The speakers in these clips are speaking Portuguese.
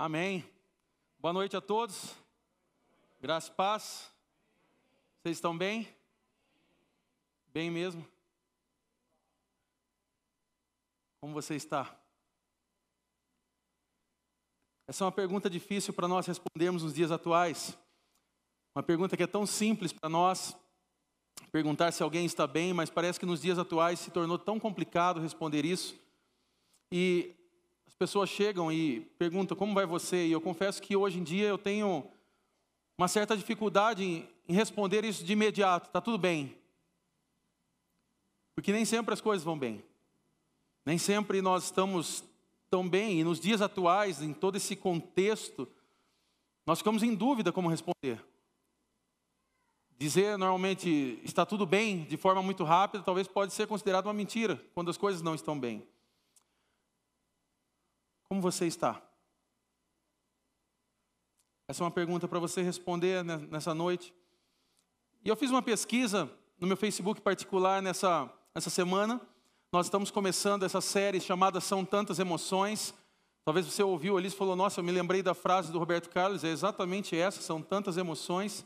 Amém. Boa noite a todos. Graça e paz. Vocês estão bem? Bem mesmo? Como você está? Essa é uma pergunta difícil para nós respondermos nos dias atuais. Uma pergunta que é tão simples para nós perguntar se alguém está bem, mas parece que nos dias atuais se tornou tão complicado responder isso. E pessoas chegam e perguntam como vai você, e eu confesso que hoje em dia eu tenho uma certa dificuldade em, responder isso de imediato, está tudo bem. Porque nem sempre as coisas vão bem. Nem sempre nós estamos tão bem, e nos dias atuais, em todo esse contexto, nós ficamos em dúvida como responder. Dizer normalmente está tudo bem de forma muito rápida, talvez pode ser considerado uma mentira quando as coisas não estão bem. Como você está? Essa é uma pergunta para você responder nessa noite. E eu fiz uma pesquisa no meu Facebook particular nessa, nessa semana. Nós estamos começando essa série chamada São Tantas Emoções. Talvez você ouviu ali e falou: Nossa, eu me lembrei da frase do Roberto Carlos. É exatamente essa: são tantas emoções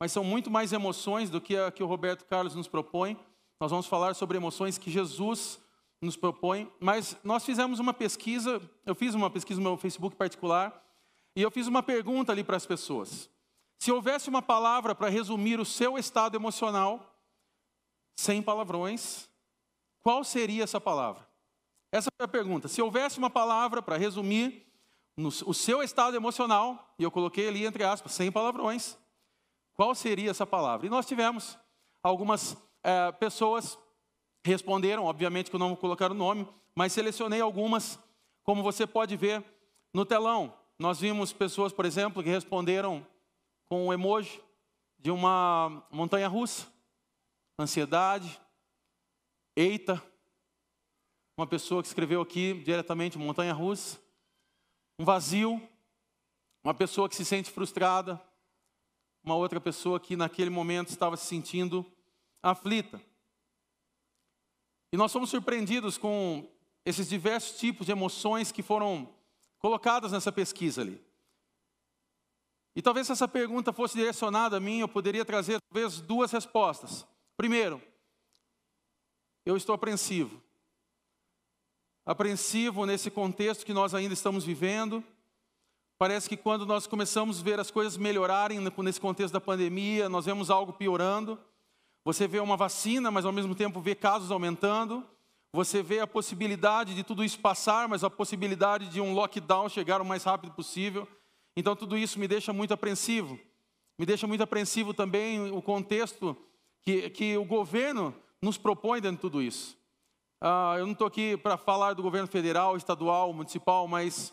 mas são muito mais emoções do que a que o Roberto Carlos nos propõe. Nós vamos falar sobre emoções que Jesus nos propõe, mas nós fizemos uma pesquisa, eu fiz uma pesquisa no meu Facebook particular, e eu fiz uma pergunta ali para as pessoas. Se houvesse uma palavra para resumir o seu estado emocional, sem palavrões, qual seria essa palavra? Essa foi a pergunta. Se houvesse uma palavra para resumir no, o seu estado emocional, e eu coloquei ali entre aspas, sem palavrões, qual seria essa palavra? E nós tivemos algumas é, pessoas responderam, obviamente que eu não vou colocar o nome, mas selecionei algumas, como você pode ver no telão. Nós vimos pessoas, por exemplo, que responderam com um emoji de uma montanha russa, ansiedade, eita. Uma pessoa que escreveu aqui diretamente montanha russa, um vazio, uma pessoa que se sente frustrada, uma outra pessoa que naquele momento estava se sentindo aflita. E nós fomos surpreendidos com esses diversos tipos de emoções que foram colocadas nessa pesquisa ali. E talvez se essa pergunta fosse direcionada a mim, eu poderia trazer talvez duas respostas. Primeiro, eu estou apreensivo. Apreensivo nesse contexto que nós ainda estamos vivendo Parece que quando nós começamos a ver as coisas melhorarem nesse contexto da pandemia, nós vemos algo piorando. Você vê uma vacina, mas ao mesmo tempo vê casos aumentando. Você vê a possibilidade de tudo isso passar, mas a possibilidade de um lockdown chegar o mais rápido possível. Então tudo isso me deixa muito apreensivo. Me deixa muito apreensivo também o contexto que, que o governo nos propõe dentro de tudo isso. Ah, eu não estou aqui para falar do governo federal, estadual, municipal, mas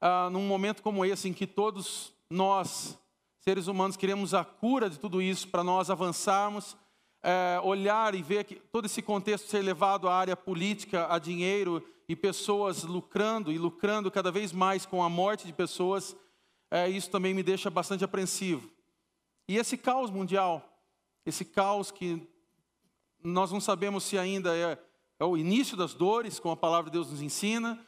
ah, num momento como esse, em que todos nós, seres humanos, queremos a cura de tudo isso, para nós avançarmos, é, olhar e ver que todo esse contexto ser levado à área política, a dinheiro e pessoas lucrando e lucrando cada vez mais com a morte de pessoas, é, isso também me deixa bastante apreensivo. E esse caos mundial, esse caos que nós não sabemos se ainda é, é o início das dores, como a palavra de Deus nos ensina,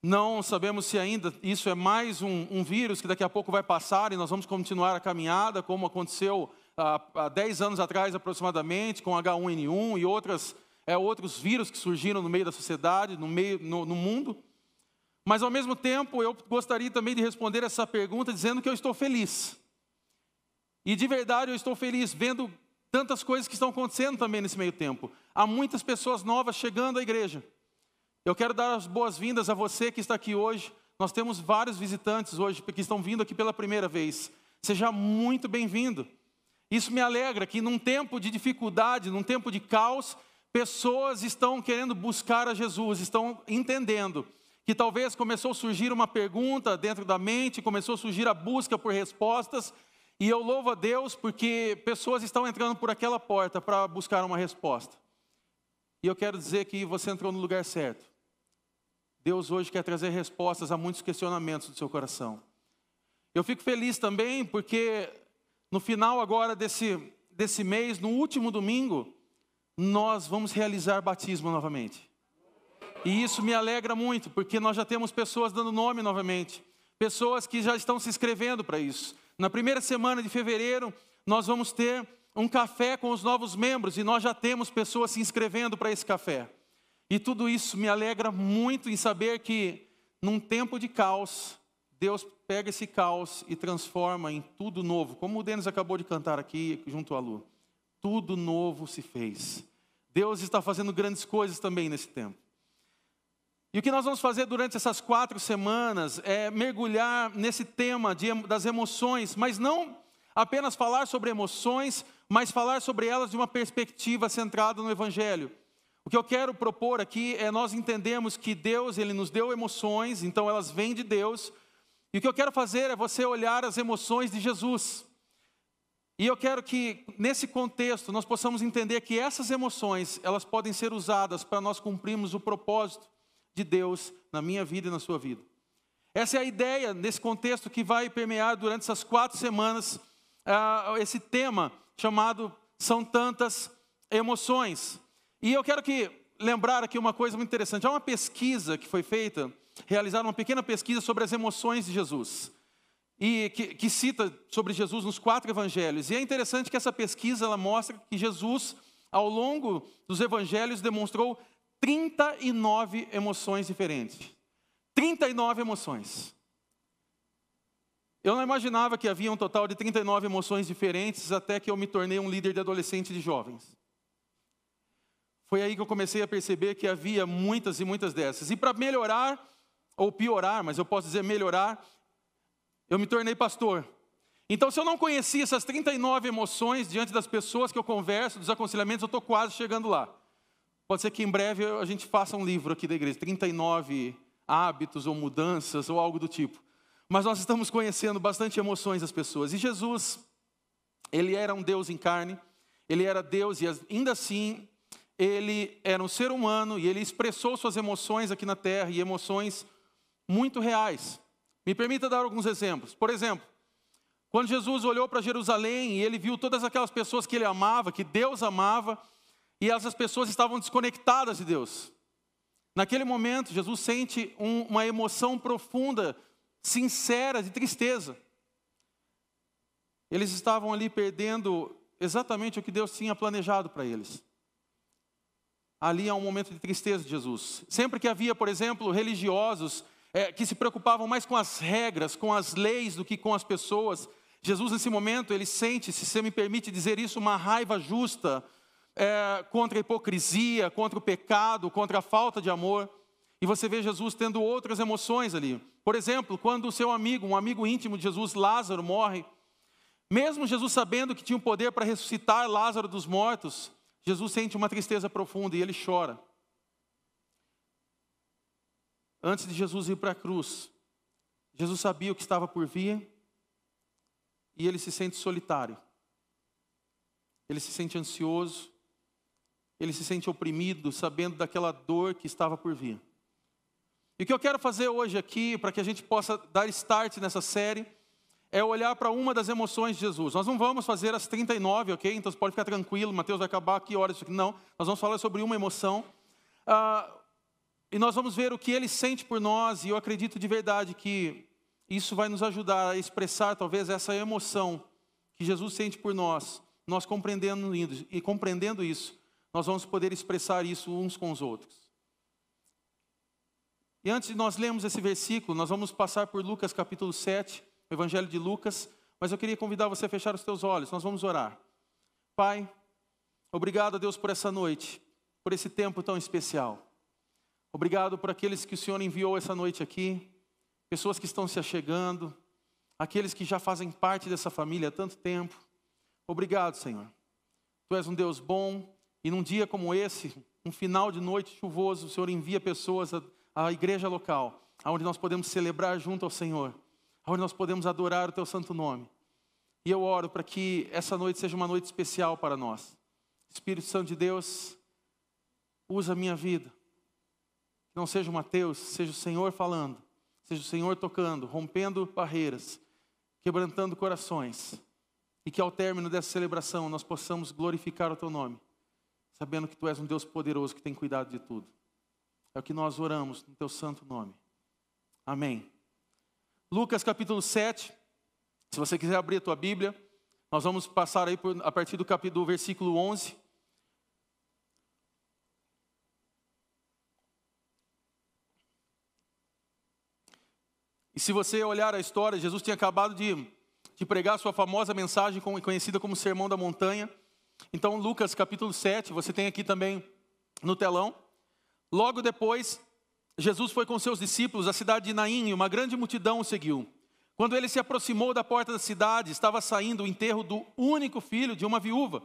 não sabemos se ainda isso é mais um, um, vírus que daqui a pouco vai passar e nós vamos continuar a caminhada, como aconteceu há, há 10 anos atrás aproximadamente, com H1N1 e outras, é, outros vírus que surgiram no meio da sociedade, no, meio, no, no mundo. Mas ao mesmo tempo, eu gostaria também de responder essa pergunta dizendo que eu estou feliz. E de verdade eu estou feliz vendo tantas coisas que estão acontecendo também nesse meio tempo. Há muitas pessoas novas chegando à igreja. Eu quero dar as boas-vindas a você que está aqui hoje. Nós temos vários visitantes hoje que estão vindo aqui pela primeira vez. Seja muito bem-vindo. Isso me alegra que num tempo de dificuldade, num tempo de caos, pessoas estão querendo buscar a Jesus, estão entendendo que talvez começou a surgir uma pergunta dentro da mente, começou a surgir a busca por respostas, e eu louvo a Deus porque pessoas estão entrando por aquela porta para buscar uma resposta. E eu quero dizer que você entrou no lugar certo. Deus hoje quer trazer respostas a muitos questionamentos do seu coração. Eu fico feliz também porque no final agora desse, desse mês, no último domingo, nós vamos realizar batismo novamente. E isso me alegra muito, porque nós já temos pessoas dando nome novamente, pessoas que já estão se inscrevendo para isso. Na primeira semana de fevereiro, nós vamos ter um café com os novos membros e nós já temos pessoas se inscrevendo para esse café. E tudo isso me alegra muito em saber que, num tempo de caos, Deus pega esse caos e transforma em tudo novo, como o Denis acabou de cantar aqui junto à Lu. Tudo novo se fez. Deus está fazendo grandes coisas também nesse tempo. E o que nós vamos fazer durante essas quatro semanas é mergulhar nesse tema de, das emoções, mas não apenas falar sobre emoções, mas falar sobre elas de uma perspectiva centrada no Evangelho. O que eu quero propor aqui é nós entendemos que Deus, Ele nos deu emoções, então elas vêm de Deus, e o que eu quero fazer é você olhar as emoções de Jesus. E eu quero que nesse contexto nós possamos entender que essas emoções, elas podem ser usadas para nós cumprirmos o propósito de Deus na minha vida e na sua vida. Essa é a ideia nesse contexto que vai permear durante essas quatro semanas uh, esse tema chamado São Tantas Emoções. E eu quero que lembrar aqui uma coisa muito interessante. Há uma pesquisa que foi feita, realizaram uma pequena pesquisa sobre as emoções de Jesus. E que, que, cita sobre Jesus nos quatro evangelhos. E é interessante que essa pesquisa ela mostra que Jesus, ao longo dos evangelhos, demonstrou 39 emoções diferentes. 39 emoções. Eu não imaginava que havia um total de 39 emoções diferentes até que eu me tornei um líder de adolescente e de jovens. Foi aí que eu comecei a perceber que havia muitas e muitas dessas. E para melhorar, ou piorar, mas eu posso dizer melhorar, eu me tornei pastor. Então, se eu não conhecia essas 39 emoções diante das pessoas que eu converso, dos aconselhamentos, eu estou quase chegando lá. Pode ser que em breve a gente faça um livro aqui da igreja, 39 hábitos ou mudanças ou algo do tipo. Mas nós estamos conhecendo bastante emoções das pessoas. E Jesus, ele era um Deus em carne, ele era Deus e ainda assim ele era um ser humano e ele expressou suas emoções aqui na terra e emoções muito reais. Me permita dar alguns exemplos. Por exemplo, quando Jesus olhou para Jerusalém e ele viu todas aquelas pessoas que ele amava, que Deus amava, e essas pessoas estavam desconectadas de Deus. Naquele momento, Jesus sente um, uma emoção profunda, sincera, de tristeza. Eles estavam ali perdendo exatamente o que Deus tinha planejado para eles ali há um momento de tristeza de Jesus. Sempre que havia, por exemplo, religiosos é, que se preocupavam mais com as regras, com as leis, do que com as pessoas, Jesus, nesse momento, ele sente, se você me permite dizer isso, uma raiva justa é, contra a hipocrisia, contra o pecado, contra a falta de amor. E você vê Jesus tendo outras emoções ali. Por exemplo, quando o seu amigo, um amigo íntimo de Jesus, Lázaro, morre, mesmo Jesus sabendo que tinha o poder para ressuscitar Lázaro dos mortos, Jesus sente uma tristeza profunda e ele chora. Antes de Jesus ir para a cruz, Jesus sabia o que estava por vir e ele se sente solitário. Ele se sente ansioso, ele se sente oprimido, sabendo daquela dor que estava por vir. E o que eu quero fazer hoje aqui, para que a gente possa dar start nessa série, é olhar para uma das emoções de Jesus. Nós não vamos fazer as 39, ok? Então você pode ficar tranquilo, Mateus vai acabar que horas isso aqui. Não, nós vamos falar sobre uma emoção. Ah, e nós vamos ver o que ele sente por nós, e eu acredito de verdade que isso vai nos ajudar a expressar talvez essa emoção que Jesus sente por nós. Nós compreendendo e compreendendo isso, nós vamos poder expressar isso uns com os outros. E antes de nós lermos esse versículo, nós vamos passar por Lucas capítulo 7, o Evangelho de Lucas, mas eu queria convidar você a fechar os teus olhos, nós vamos orar. Pai, obrigado a Deus por essa noite, por esse tempo tão especial. Obrigado por aqueles que o Senhor enviou essa noite aqui, pessoas que estão se achegando, aqueles que já fazem parte dessa família há tanto tempo. Obrigado, Senhor. Tu és um Deus bom e num dia como esse, um final de noite chuvoso, o Senhor envia pessoas à, igreja local, onde nós podemos celebrar junto ao Senhor onde nós podemos adorar o Teu santo nome. E eu oro para que essa noite seja uma noite especial para nós. Espírito Santo de Deus, usa a minha vida. Não seja o Mateus, seja o Senhor falando, seja o Senhor tocando, rompendo barreiras, quebrantando corações. E que ao término dessa celebração nós possamos glorificar o Teu nome, sabendo que Tu és um Deus poderoso que tem cuidado de tudo. É o que nós oramos no Teu santo nome. Amém. Lucas capítulo 7. Se você quiser abrir a tua Bíblia, nós vamos passar aí a partir do capítulo, do versículo 11. E se você olhar a história, Jesus tinha acabado de, de pregar a sua famosa mensagem conhecida como Sermão da Montanha. Então, Lucas capítulo 7, você tem aqui também no telão. Logo depois, Jesus foi com seus discípulos à cidade de Naim e uma grande multidão o seguiu. Quando ele se aproximou da porta da cidade, estava saindo o enterro do único filho de uma viúva,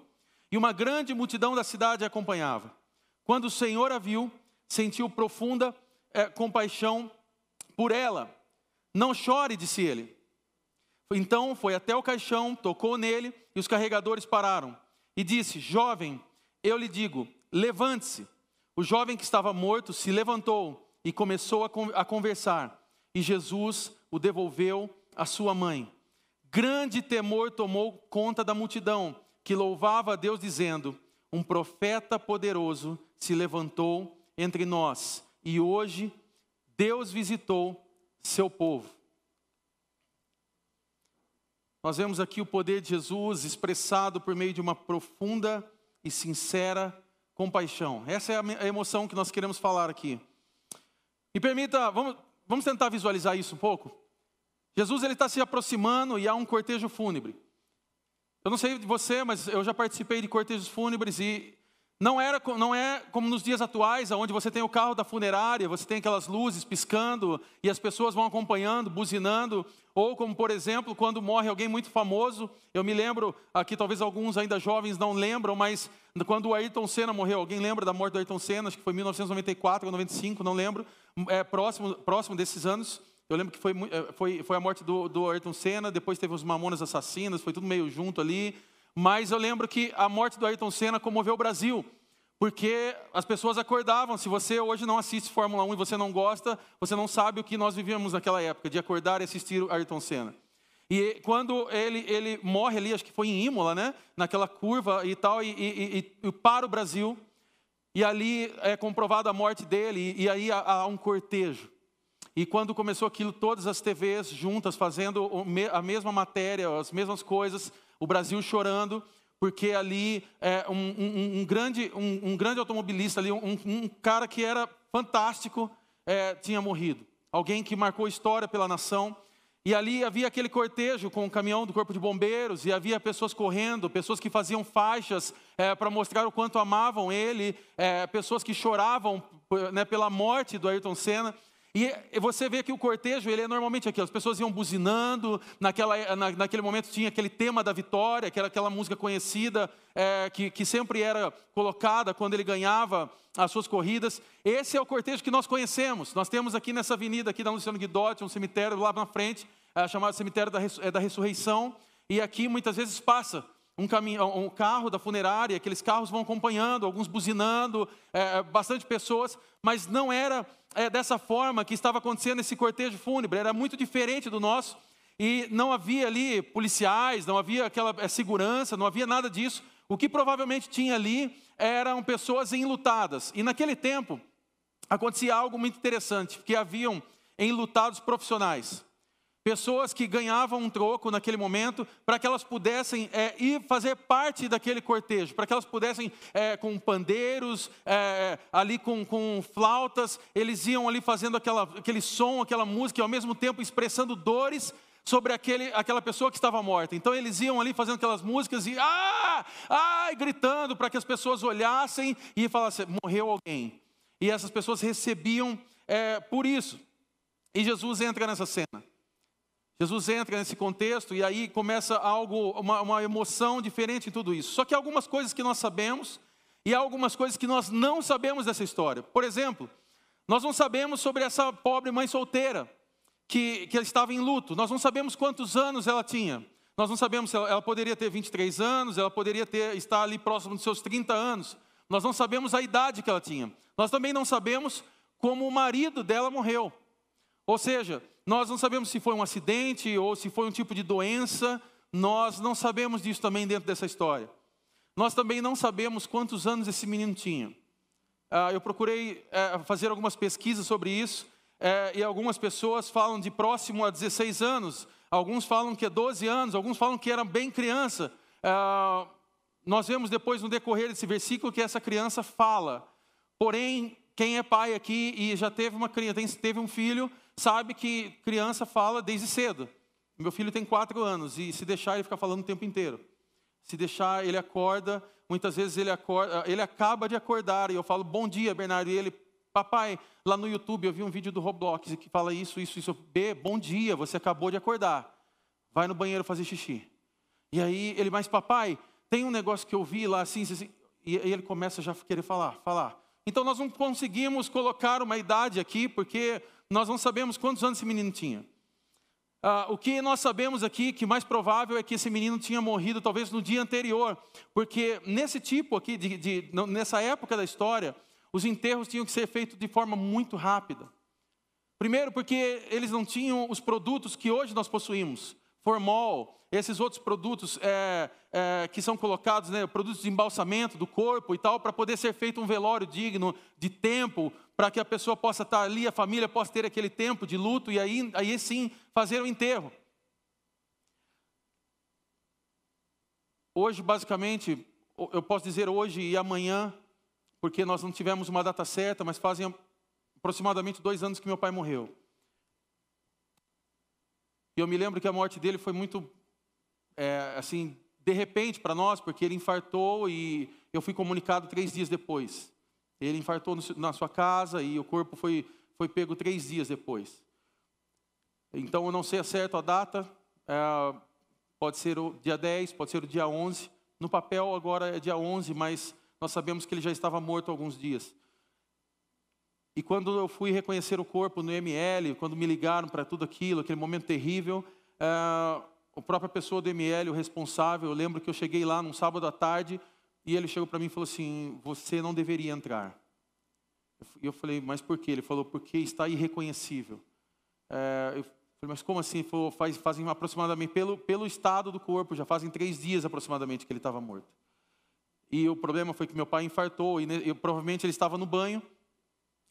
e uma grande multidão da cidade acompanhava. Quando o Senhor a viu, sentiu profunda é, compaixão por ela não chore, disse ele. Então foi até o caixão, tocou nele e os carregadores pararam. E disse: Jovem, eu lhe digo, levante-se. O jovem que estava morto se levantou e começou a conversar. E Jesus o devolveu à sua mãe. Grande temor tomou conta da multidão, que louvava a Deus, dizendo: Um profeta poderoso se levantou entre nós, e hoje Deus visitou seu povo. Nós vemos aqui o poder de Jesus expressado por meio de uma profunda e sincera compaixão. Essa é a emoção que nós queremos falar aqui. Me permita, vamos, vamos tentar visualizar isso um pouco. Jesus ele está se aproximando e há um cortejo fúnebre. Eu não sei de você, mas eu já participei de cortejos fúnebres e não, era, não é como nos dias atuais, onde você tem o carro da funerária, você tem aquelas luzes piscando e as pessoas vão acompanhando, buzinando. Ou como, por exemplo, quando morre alguém muito famoso. Eu me lembro, aqui talvez alguns ainda jovens não lembram, mas quando o Ayrton Senna morreu, alguém lembra da morte do Ayrton Senna? Acho que foi 1994 ou 95, não lembro. É próximo, próximo desses anos. Eu lembro que foi, é, foi, foi a morte do, do Ayrton Senna, depois teve os Mamonas Assassinas, foi tudo meio junto ali. Mas eu lembro que a morte do Ayrton Senna comoveu o Brasil, porque as pessoas acordavam. Se você hoje não assiste Fórmula 1 e você não gosta, você não sabe o que nós vivíamos naquela época, de acordar e assistir o Ayrton Senna. E quando ele, ele morre ali, acho que foi em Imola, né? naquela curva e tal, e, e, e, e para o Brasil, e ali é comprovada a morte dele, e, aí há um cortejo. E quando começou aquilo, todas as TVs juntas fazendo a mesma matéria, as mesmas coisas, o Brasil chorando, porque ali é, um, um, um, grande, um, grande automobilista, ali, um, cara que era fantástico, é, tinha morrido. Alguém que marcou história pela nação. E ali havia aquele cortejo com o caminhão do Corpo de Bombeiros, e havia pessoas correndo, pessoas que faziam faixas é, para mostrar o quanto amavam ele, é, pessoas que choravam né, pela morte do Ayrton Senna. E você vê que o cortejo, ele é normalmente aqui, as pessoas iam buzinando, naquela, na, naquele momento tinha aquele tema da vitória, que era aquela música conhecida, é, que, que sempre era colocada quando ele ganhava as suas corridas. Esse é o cortejo que nós conhecemos. Nós temos aqui nessa avenida aqui da Luciano Guidotti, um cemitério lá na frente, é, chamado Cemitério da, é, da Ressurreição, e aqui muitas vezes passa um, caminho, um carro da funerária, aqueles carros vão acompanhando, alguns buzinando, é, é, bastante pessoas, mas não era é, dessa forma que estava acontecendo esse cortejo fúnebre, era muito diferente do nosso, e não havia ali policiais, não havia aquela é, segurança, não havia nada disso. O que provavelmente tinha ali eram pessoas enlutadas, e naquele tempo acontecia algo muito interessante, porque haviam enlutados profissionais. Pessoas que ganhavam um troco naquele momento para que elas pudessem é, ir fazer parte daquele cortejo, para que elas pudessem, é, com pandeiros, é, ali com, com flautas, eles iam ali fazendo aquela, aquele som, aquela música, e ao mesmo tempo expressando dores sobre aquele, aquela pessoa que estava morta. Então eles iam ali fazendo aquelas músicas e ah, ah, gritando para que as pessoas olhassem e falassem: morreu alguém. E essas pessoas recebiam é, por isso. E Jesus entra nessa cena. Jesus entra nesse contexto e aí começa algo, uma, uma emoção diferente em tudo isso. Só que há algumas coisas que nós sabemos e há algumas coisas que nós não sabemos dessa história. Por exemplo, nós não sabemos sobre essa pobre mãe solteira que, que estava em luto. Nós não sabemos quantos anos ela tinha. Nós não sabemos se ela, ela poderia ter 23 anos, ela poderia ter, estar ali próximo dos seus 30 anos. Nós não sabemos a idade que ela tinha. Nós também não sabemos como o marido dela morreu. Ou seja, nós não sabemos se foi um acidente ou se foi um tipo de doença, nós não sabemos disso também dentro dessa história. Nós também não sabemos quantos anos esse menino tinha. Ah, eu procurei eh, fazer algumas pesquisas sobre isso. é, e algumas pessoas falam de próximo a 16 anos, alguns falam que é 12 anos, alguns falam que era bem criança. É, nós vemos depois no decorrer desse versículo que essa criança fala. Porém, quem é pai aqui e já teve uma criança, teve um filho, sabe que criança fala desde cedo. Meu filho tem quatro anos e se deixar ele fica falando o tempo inteiro. Se deixar ele acorda, muitas vezes ele acorda, ele acaba de acordar e eu falo bom dia Bernardo e ele, papai, lá no YouTube eu vi um vídeo do Roblox que fala isso, isso, isso. B, bom dia, você acabou de acordar. Vai no banheiro fazer xixi. E aí ele, mas papai, tem um negócio que eu vi lá assim, assim e aí ele começa já a querer falar, falar. Então nós não conseguimos colocar uma idade aqui, porque nós não sabemos quantos anos esse menino tinha. Ah, o que nós sabemos aqui, que mais provável é que esse menino tinha morrido talvez no dia anterior, porque nesse tipo aqui, de, de, nessa época da história, os enterros tinham que ser feitos de forma muito rápida. Primeiro, porque eles não tinham os produtos que hoje nós possuímos, formol, esses outros produtos é, é, que são colocados, né, produtos de embalsamento do corpo e tal, para poder ser feito um velório digno de tempo, para que a pessoa possa estar ali, a família possa ter aquele tempo de luto e aí, aí sim fazer o enterro. Hoje, basicamente, eu posso dizer hoje e amanhã, porque nós não tivemos uma data certa, mas fazem aproximadamente dois anos que meu pai morreu. E eu me lembro que a morte dele foi muito é, assim, de repente para nós, porque ele infartou e eu fui comunicado três dias depois. Ele infartou na sua casa e o corpo foi, foi pego três dias depois. Então eu não sei a certo a data, é, pode ser o dia 10, pode ser o dia 11. No papel agora é dia 11, mas nós sabemos que ele já estava morto há alguns dias. E quando eu fui reconhecer o corpo no ML, quando me ligaram para tudo aquilo, aquele momento terrível, é, a própria pessoa do ML, o responsável, eu lembro que eu cheguei lá num sábado à tarde e ele chegou para mim e falou assim: Você não deveria entrar. E eu falei: Mas por quê? Ele falou: Porque está irreconhecível. É, eu falei: Mas como assim? Ele falou: faz, Fazem aproximadamente, pelo, pelo estado do corpo, já fazem três dias aproximadamente que ele estava morto. E o problema foi que meu pai infartou e eu, provavelmente ele estava no banho.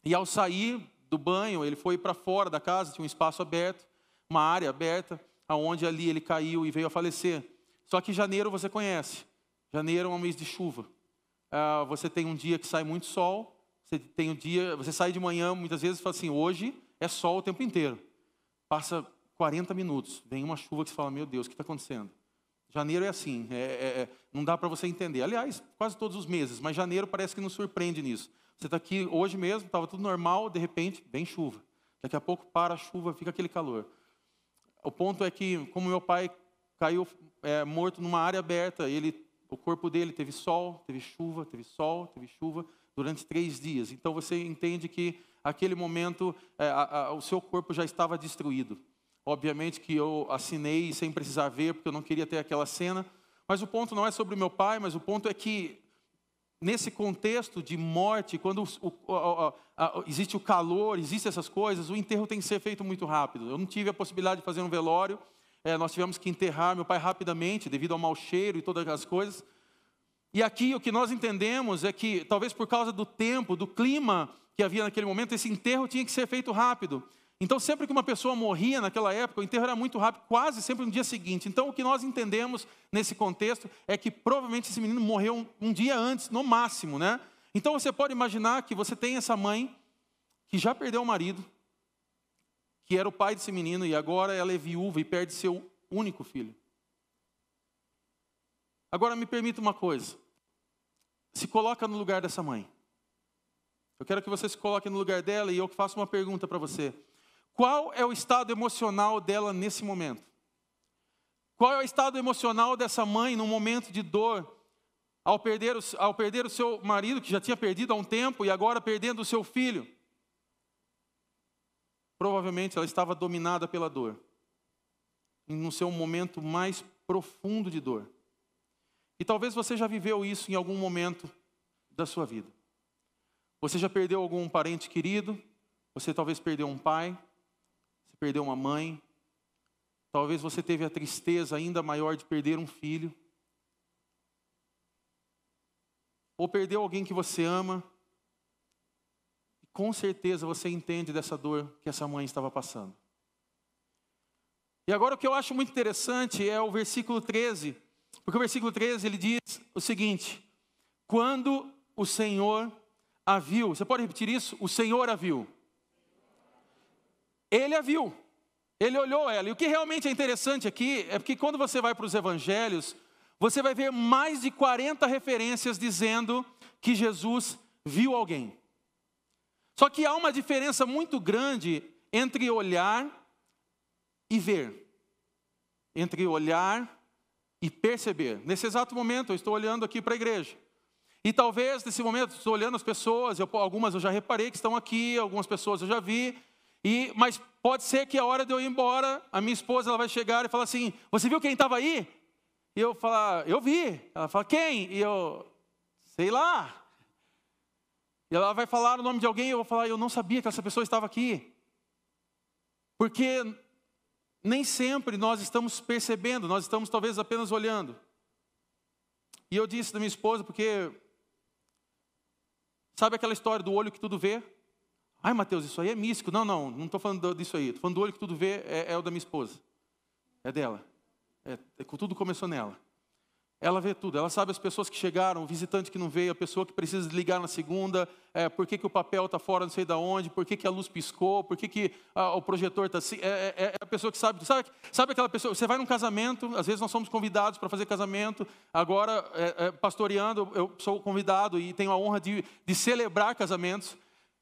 E ao sair do banho, ele foi para fora da casa, tinha um espaço aberto, uma área aberta aonde ali ele caiu e veio a falecer. Só que janeiro você conhece. Janeiro é um mês de chuva. Ah, você tem um dia que sai muito sol. Você tem um dia, você sai de manhã muitas vezes e fala assim: hoje é sol o tempo inteiro. Passa 40 minutos, vem uma chuva que você fala: meu Deus, o que está acontecendo? Janeiro é assim, é, é, é não dá para você entender. Aliás, quase todos os meses, mas janeiro parece que nos surpreende nisso. Você está aqui hoje mesmo, estava tudo normal, de repente vem chuva. Daqui a pouco para a chuva, fica aquele calor. O ponto é que, como meu pai caiu é, morto numa área aberta, ele, o corpo dele teve sol, teve chuva, teve sol, teve chuva durante três dias. Então você entende que aquele momento é, a, a, o seu corpo já estava destruído. Obviamente que eu assinei sem precisar ver, porque eu não queria ter aquela cena. Mas o ponto não é sobre meu pai, mas o ponto é que nesse contexto de morte, quando o, o, o, existe o calor, existem essas coisas, o enterro tem que ser feito muito rápido. Eu não tive a possibilidade de fazer um velório, é, nós tivemos que enterrar meu pai rapidamente, devido ao mau cheiro e todas as coisas. E aqui o que nós entendemos é que, talvez por causa do tempo, do clima que havia naquele momento, esse enterro tinha que ser feito rápido. Então, sempre que uma pessoa morria naquela época, o enterro era muito rápido, quase sempre no dia seguinte. Então, o que nós entendemos nesse contexto é que provavelmente esse menino morreu um, um dia antes, no máximo, né? Então, você pode imaginar que você tem essa mãe que já perdeu o marido, que era o pai desse menino, e agora ela é viúva e perde seu único filho. Agora, me permita uma coisa. Se coloca no lugar dessa mãe. Eu quero que você se coloque no lugar dela e eu faço uma pergunta para você. Qual é o estado emocional dela nesse momento? Qual é o estado emocional dessa mãe no momento de dor, ao perder, o, ao perder o seu marido, que já tinha perdido há um tempo, e agora perdendo o seu filho? Provavelmente ela estava dominada pela dor, no seu momento mais profundo de dor. E talvez você já viveu isso em algum momento da sua vida. Você já perdeu algum parente querido, você talvez perdeu um pai, perdeu uma mãe, talvez você teve a tristeza ainda maior de perder um filho, ou perdeu alguém que você ama. Com certeza você entende dessa dor que essa mãe estava passando. E agora o que eu acho muito interessante é o versículo 13, porque o versículo 13 ele diz o seguinte: quando o Senhor a viu, você pode repetir isso? O Senhor a viu. Ele a viu. Ele olhou ela. E o que realmente é interessante aqui é porque quando você vai para os evangelhos, você vai ver mais de 40 referências dizendo que Jesus viu alguém. Só que há uma diferença muito grande entre olhar e ver. Entre olhar e perceber. Nesse exato momento, eu estou olhando aqui para a igreja. E talvez nesse momento, estou olhando as pessoas, eu, algumas eu já reparei que estão aqui, algumas pessoas eu já vi, e, mas pode ser que a hora de eu ir embora, a minha esposa ela vai chegar e falar assim: Você viu quem estava aí? E eu falar: Eu vi. Ela fala: Quem? E eu, sei lá. E ela vai falar o nome de alguém eu vou falar: Eu não sabia que essa pessoa estava aqui. Porque nem sempre nós estamos percebendo, nós estamos talvez apenas olhando. E eu disse da minha esposa, porque sabe aquela história do olho que tudo vê? Ai, Mateus, isso aí é místico. Não, não, não estou falando disso aí. Estou falando do olho que tudo vê, é, é o da minha esposa. É dela. É, é, tudo começou nela. Ela vê tudo, ela sabe as pessoas que chegaram, o visitante que não veio, a pessoa que precisa ligar na segunda, é, por que, que o papel está fora, não sei de onde, por que, que a luz piscou, por que, que ah, o projetor está assim. É, é, é, a pessoa que sabe, sabe, sabe aquela pessoa, você vai num casamento, às vezes nós somos convidados para fazer casamento, agora, é, é, pastoreando, eu sou convidado e tenho a honra de, de celebrar casamentos.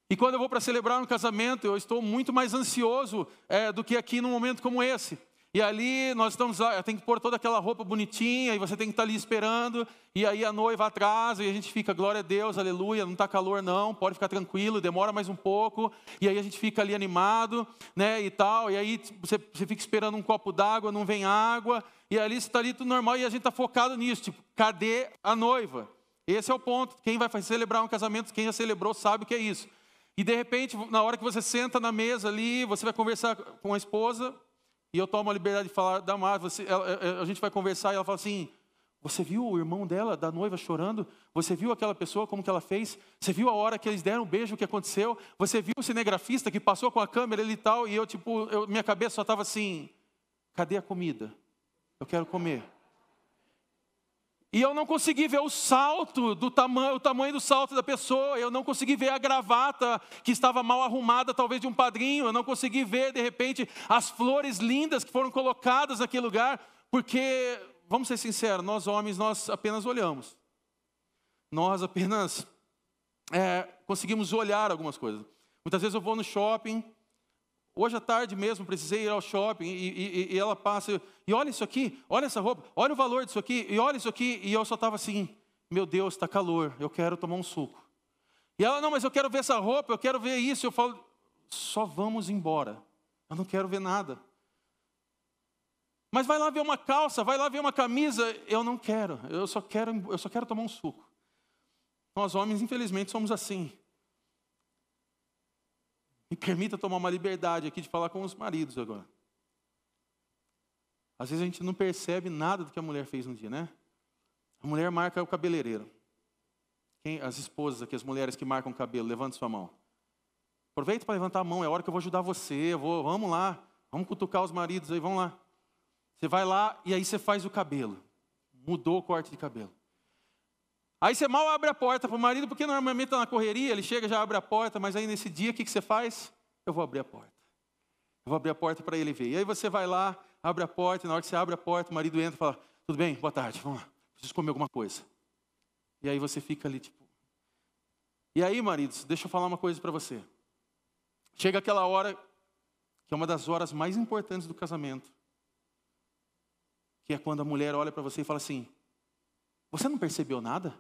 E quando eu vou para celebrar um casamento, eu estou muito mais ansioso é, do que aqui num momento como esse. E ali nós estamos tem que pôr toda aquela roupa bonitinha, e você tem que estar ali esperando, e aí a noiva atrasa, e a gente fica, glória a Deus, aleluia, não está calor não, pode ficar tranquilo, demora mais um pouco, e aí a gente fica ali animado, né, e tal, e aí você, você fica esperando um copo d'água, não vem água, e ali está ali tudo normal, e a gente está focado nisso, tipo, cadê a noiva? Esse é o ponto, quem vai celebrar um casamento, quem já celebrou sabe o que é isso. E de repente, na hora que você senta na mesa ali, você vai conversar com a esposa, e eu tomo a liberdade de falar, da Mar, você, a, a gente vai conversar e ela fala assim: Você viu o irmão dela, da noiva, chorando? Você viu aquela pessoa, como que ela fez? Você viu a hora que eles deram um beijo, o que aconteceu? Você viu o cinegrafista que passou com a câmera e tal? E eu, tipo, eu, minha cabeça só estava assim: Cadê a comida? Eu quero comer. E eu não consegui ver o salto do tamanho, o tamanho do salto da pessoa. Eu não consegui ver a gravata que estava mal arrumada, talvez de um padrinho. Eu não consegui ver de repente as flores lindas que foram colocadas naquele lugar, porque vamos ser sinceros, nós homens nós apenas olhamos. Nós apenas é, conseguimos olhar algumas coisas. Muitas vezes eu vou no shopping Hoje à tarde mesmo precisei ir ao shopping e, e, e, ela passa e olha isso aqui, olha essa roupa, olha o valor disso aqui e olha isso aqui e eu só estava assim, meu Deus, está calor, eu quero tomar um suco. E ela não, mas eu quero ver essa roupa, eu quero ver isso. Eu falo, só vamos embora, eu não quero ver nada. Mas vai lá ver uma calça, vai lá ver uma camisa, eu não quero, eu só quero, eu só quero tomar um suco. Nós homens, infelizmente, somos assim. Me permita tomar uma liberdade aqui de falar com os maridos agora. Às vezes a gente não percebe nada do que a mulher fez no dia, né? A mulher marca o cabeleireiro. Quem, as esposas aqui, as mulheres que marcam o cabelo, levante sua mão. Aproveita para levantar a mão, é hora que eu vou ajudar você. Vou, vamos lá, vamos cutucar os maridos aí, vamos lá. Você vai lá e aí você faz o cabelo. Mudou o corte de cabelo. Aí você mal abre a porta para o marido, porque normalmente está na correria, ele chega, já abre a porta, mas aí nesse dia o que, que você faz? Eu vou abrir a porta. Eu vou abrir a porta para ele ver. E aí você vai lá, abre a porta, e na hora que você abre a porta, o marido entra e fala: Tudo bem, boa tarde, vamos lá, preciso comer alguma coisa. E aí você fica ali, tipo. E aí, maridos, deixa eu falar uma coisa para você. Chega aquela hora, que é uma das horas mais importantes do casamento, que é quando a mulher olha para você e fala assim: Você não percebeu nada?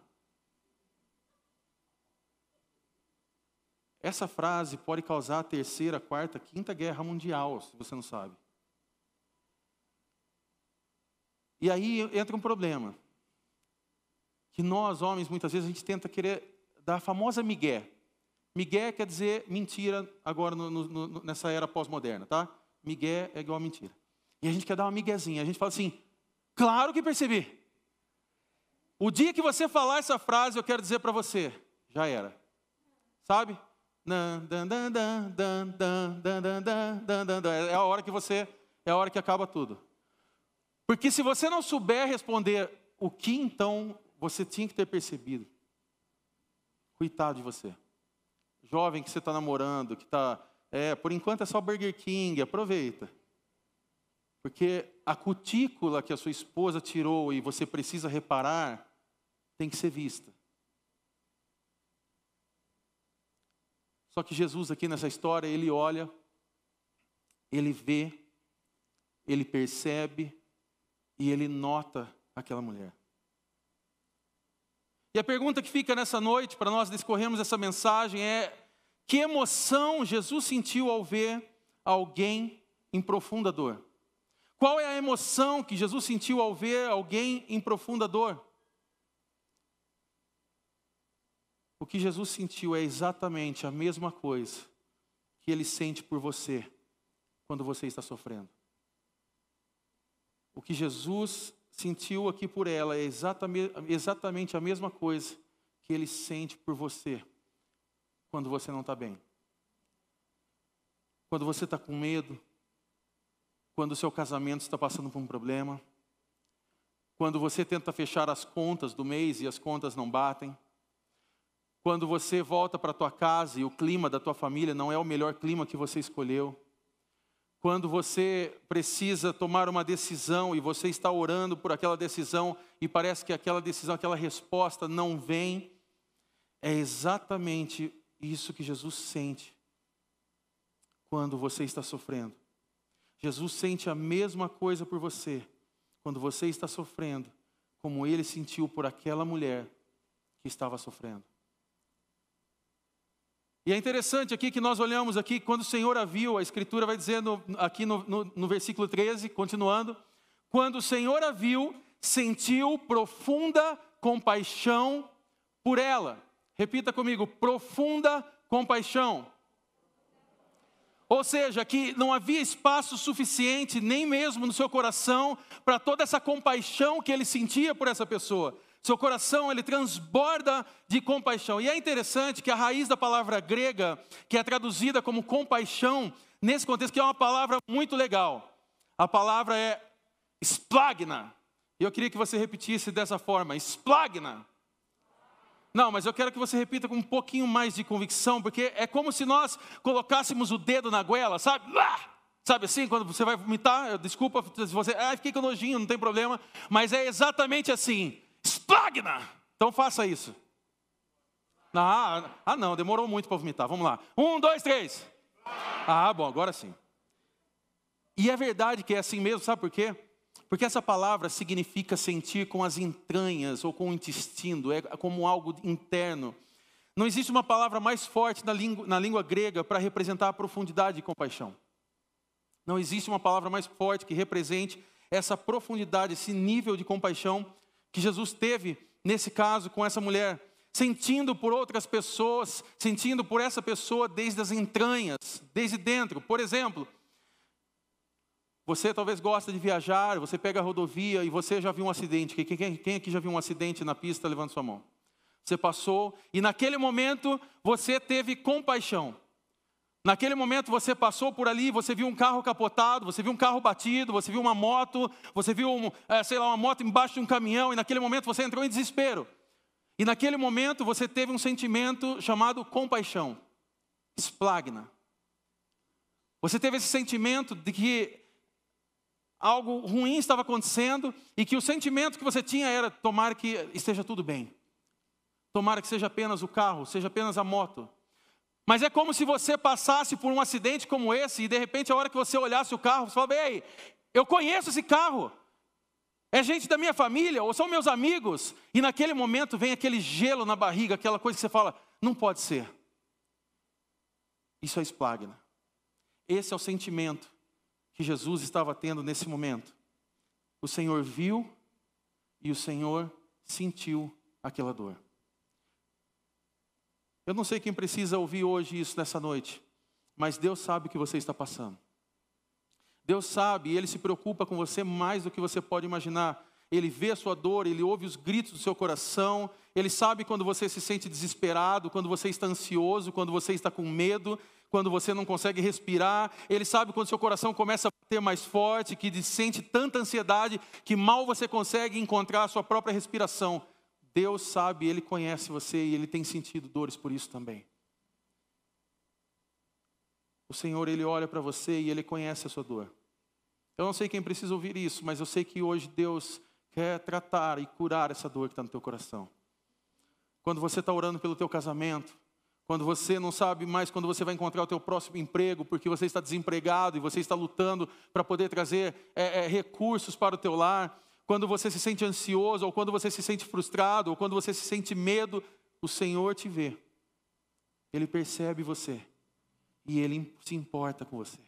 Essa frase pode causar a terceira, quarta, quinta guerra mundial, se você não sabe. E aí entra um problema. Que nós, homens, muitas vezes a gente tenta querer dar a famosa migué. Migué quer dizer mentira agora no, no, nessa era pós-moderna, tá? Migué é igual a mentira. E a gente quer dar uma miguezinha. A gente fala assim, claro que percebi. O dia que você falar essa frase, eu quero dizer para você, já era. Sabe? É a hora que você, é a hora que acaba tudo. Porque se você não souber responder o que então você tinha que ter percebido, coitado de você. Jovem que você está namorando, que está, é, por enquanto é só Burger King, aproveita. Porque a cutícula que a sua esposa tirou e você precisa reparar, tem que ser vista. Só que Jesus, aqui nessa história, ele olha, ele vê, ele percebe e ele nota aquela mulher. E a pergunta que fica nessa noite, para nós discorrermos essa mensagem, é: que emoção Jesus sentiu ao ver alguém em profunda dor? Qual é a emoção que Jesus sentiu ao ver alguém em profunda dor? O que Jesus sentiu é exatamente a mesma coisa que ele sente por você quando você está sofrendo. O que Jesus sentiu aqui por ela é exatamente a mesma coisa que ele sente por você quando você não está bem. Quando você está com medo, quando o seu casamento está passando por um problema, quando você tenta fechar as contas do mês e as contas não batem, quando você volta para a tua casa e o clima da tua família não é o melhor clima que você escolheu. Quando você precisa tomar uma decisão e você está orando por aquela decisão e parece que aquela decisão, aquela resposta não vem, é exatamente isso que Jesus sente quando você está sofrendo. Jesus sente a mesma coisa por você quando você está sofrendo, como ele sentiu por aquela mulher que estava sofrendo. E é interessante aqui que nós olhamos aqui, quando o Senhor a viu, a Escritura vai dizendo aqui no, no, no versículo 13, continuando, quando o Senhor a viu, sentiu profunda compaixão por ela. Repita comigo, profunda compaixão. Ou seja, que não havia espaço suficiente, nem mesmo no seu coração, para toda essa compaixão que ele sentia por essa pessoa. Seu coração ele transborda de compaixão. E é interessante que a raiz da palavra grega, que é traduzida como compaixão, nesse contexto que é uma palavra muito legal. A palavra é splagna. E eu queria que você repetisse dessa forma, splagna. Não, mas eu quero que você repita com um pouquinho mais de convicção, porque é como se nós colocássemos o dedo na goela, sabe? Sabe assim, quando você vai vomitar, desculpa se você, ah, fiquei com nojinho, não tem problema, mas é exatamente assim. Splagna! Então faça isso. Ah, ah não, demorou muito para vomitar. Vamos lá. Um, dois, três. Ah, bom, agora sim. E é verdade que é assim mesmo, sabe por quê? Porque essa palavra significa sentir com as entranhas ou com o intestino, é como algo interno. Não existe uma palavra mais forte na língua, na língua grega para representar a profundidade de compaixão. Não existe uma palavra mais forte que represente essa profundidade, esse nível de compaixão que Jesus teve nesse caso com essa mulher, sentindo por outras pessoas, sentindo por essa pessoa desde as entranhas, desde dentro. Por exemplo, você talvez gosta de viajar, você pega a rodovia e você já viu um acidente. Quem, quem aqui já viu um acidente na pista? Levanta sua mão. Você passou e naquele momento você teve compaixão. Naquele momento você passou por ali, você viu um carro capotado, você viu um carro batido, você viu uma moto, você viu, um, é, sei lá, uma moto embaixo de um caminhão, e naquele momento você entrou em desespero. E naquele momento você teve um sentimento chamado compaixão, esplagna. Você teve esse sentimento de que algo ruim estava acontecendo e que o sentimento que você tinha era tomar que esteja tudo bem. Tomara que seja apenas o carro, seja apenas a moto. Mas é como se você passasse por um acidente como esse e de repente a hora que você olhasse o carro, você fala: "Ei, eu conheço esse carro. É gente da minha família ou são meus amigos". E naquele momento vem aquele gelo na barriga, aquela coisa que você fala: "Não pode ser". Isso é esplagna. Esse é o sentimento que Jesus estava tendo nesse momento. O Senhor viu e o Senhor sentiu aquela dor. Eu não sei quem precisa ouvir hoje isso nessa noite, mas Deus sabe o que você está passando. Deus sabe Ele se preocupa com você mais do que você pode imaginar. Ele vê a sua dor, ele ouve os gritos do seu coração, ele sabe quando você se sente desesperado, quando você está ansioso, quando você está com medo, quando você não consegue respirar. Ele sabe quando seu coração começa a bater mais forte, que sente tanta ansiedade que mal você consegue encontrar a sua própria respiração. Deus sabe, ele conhece você e ele tem sentido dores por isso também. O Senhor, ele olha para você e ele conhece a sua dor. Eu não sei quem precisa ouvir isso, mas eu sei que hoje Deus quer tratar e curar essa dor que está no teu coração. Quando você está orando pelo teu casamento, quando você não sabe mais quando você vai encontrar o teu próximo emprego, porque você está desempregado e você está lutando para poder trazer é, é, recursos para o teu lar, quando você se sente ansioso, ou quando você se sente frustrado, ou quando você se sente medo, o Senhor te vê. Ele percebe você e ele se importa com você.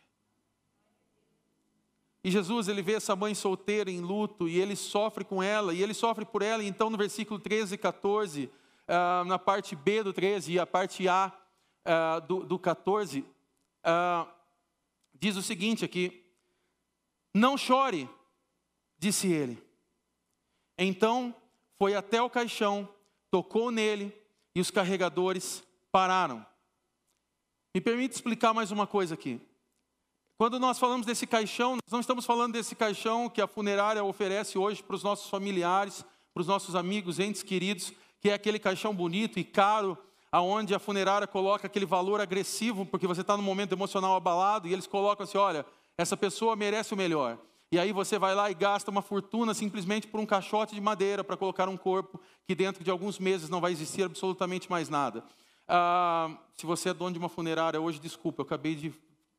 E Jesus, ele vê essa mãe solteira em luto e ele sofre com ela, e ele sofre por ela, então no versículo 13 e 14, uh, na parte B do 13 e a parte A uh, do, do 14, uh, ah, diz o seguinte aqui: Não chore, disse ele. Então foi até o caixão, tocou nele e os carregadores pararam. Me permite explicar mais uma coisa aqui. Quando nós falamos desse caixão, nós não estamos falando desse caixão que a funerária oferece hoje para os nossos familiares, para os nossos amigos, entes queridos, que é aquele caixão bonito e caro, aonde a funerária coloca aquele valor agressivo, porque você está num momento emocional abalado, e eles colocam assim: olha, essa pessoa merece o melhor. E aí você vai lá e gasta uma fortuna simplesmente por um caixote de madeira para colocar um corpo que dentro de alguns meses não vai existir absolutamente mais nada. Ah, se você é dono de uma funerária hoje, desculpa, eu acabei de,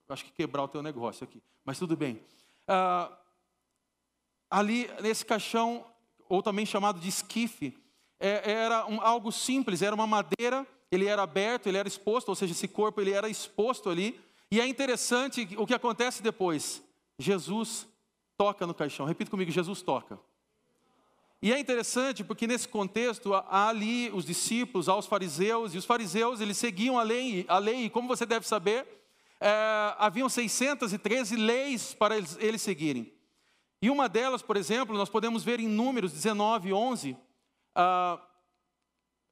acho que quebrar o teu negócio aqui, mas tudo bem. Ah, ali nesse caixão, ou também chamado de esquife, é, era um, algo simples, era uma madeira, ele era aberto, ele era exposto, ou seja, esse corpo ele era exposto ali. E é interessante o que acontece depois. Jesus toca no caixão. Repita comigo, Jesus toca. E é interessante porque nesse contexto há ali os discípulos, há os fariseus, e os fariseus eles seguiam a lei, a lei e como você deve saber, é, haviam 613 leis para eles, eles seguirem. E uma delas, por exemplo, nós podemos ver em Números 19, 11. Ah,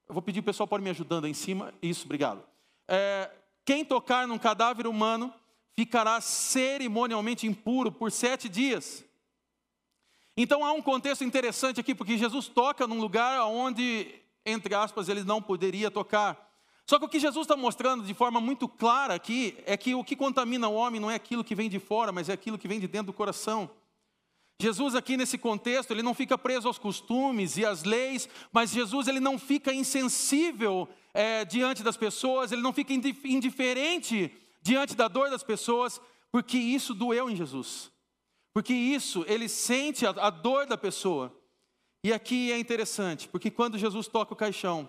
eu vou pedir o pessoal para me ajudando aí em cima. Isso, obrigado. É, quem tocar num cadáver humano ficará cerimonialmente impuro por sete dias. Então há um contexto interessante aqui, porque Jesus toca num lugar onde, entre aspas, ele não poderia tocar. Só que o que Jesus está mostrando de forma muito clara aqui é que o que contamina o homem não é aquilo que vem de fora, mas é aquilo que vem de dentro do coração. Jesus aqui nesse contexto, ele não fica preso aos costumes e às leis, mas Jesus ele não fica insensível é, diante das pessoas, ele não fica indiferente diante da dor das pessoas, porque isso doeu em Jesus. Porque isso, ele sente a, a dor da pessoa. E aqui é interessante, porque quando Jesus toca o caixão,